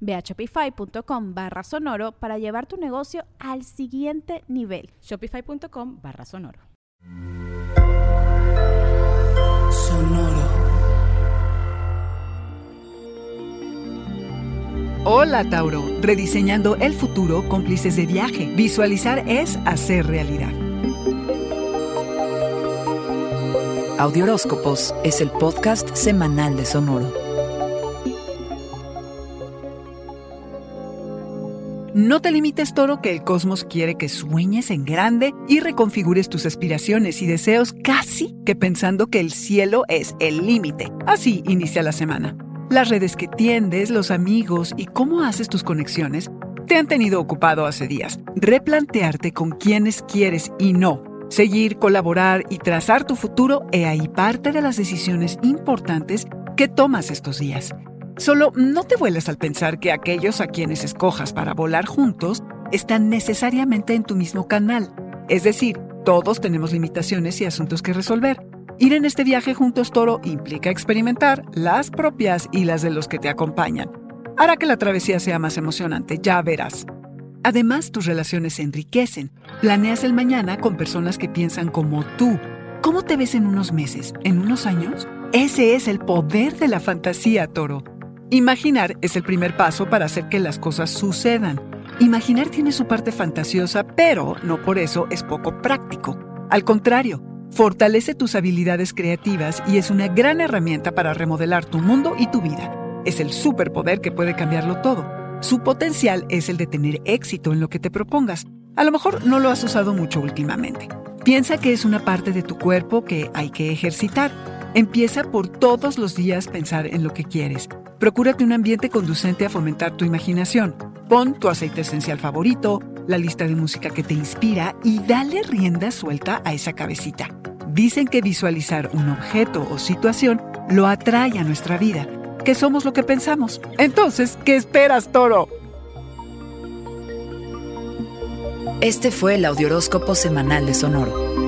Ve a shopify.com barra sonoro para llevar tu negocio al siguiente nivel. Shopify.com barra sonoro. Sonoro. Hola Tauro, rediseñando el futuro cómplices de viaje. Visualizar es hacer realidad. Audioróscopos es el podcast semanal de Sonoro. No te limites, toro, que el cosmos quiere que sueñes en grande y reconfigures tus aspiraciones y deseos casi que pensando que el cielo es el límite. Así inicia la semana. Las redes que tiendes, los amigos y cómo haces tus conexiones te han tenido ocupado hace días. Replantearte con quienes quieres y no. Seguir, colaborar y trazar tu futuro he ahí parte de las decisiones importantes que tomas estos días. Solo no te vueles al pensar que aquellos a quienes escojas para volar juntos están necesariamente en tu mismo canal. Es decir, todos tenemos limitaciones y asuntos que resolver. Ir en este viaje juntos, Toro, implica experimentar las propias y las de los que te acompañan. Hará que la travesía sea más emocionante, ya verás. Además, tus relaciones se enriquecen. Planeas el mañana con personas que piensan como tú. ¿Cómo te ves en unos meses? ¿En unos años? Ese es el poder de la fantasía, Toro. Imaginar es el primer paso para hacer que las cosas sucedan. Imaginar tiene su parte fantasiosa, pero no por eso es poco práctico. Al contrario, fortalece tus habilidades creativas y es una gran herramienta para remodelar tu mundo y tu vida. Es el superpoder que puede cambiarlo todo. Su potencial es el de tener éxito en lo que te propongas. A lo mejor no lo has usado mucho últimamente. Piensa que es una parte de tu cuerpo que hay que ejercitar. Empieza por todos los días pensar en lo que quieres Procúrate un ambiente conducente a fomentar tu imaginación. Pon tu aceite esencial favorito, la lista de música que te inspira y dale rienda suelta a esa cabecita. Dicen que visualizar un objeto o situación lo atrae a nuestra vida, que somos lo que pensamos. Entonces, ¿qué esperas, toro? Este fue el Audioróscopo Semanal de Sonoro.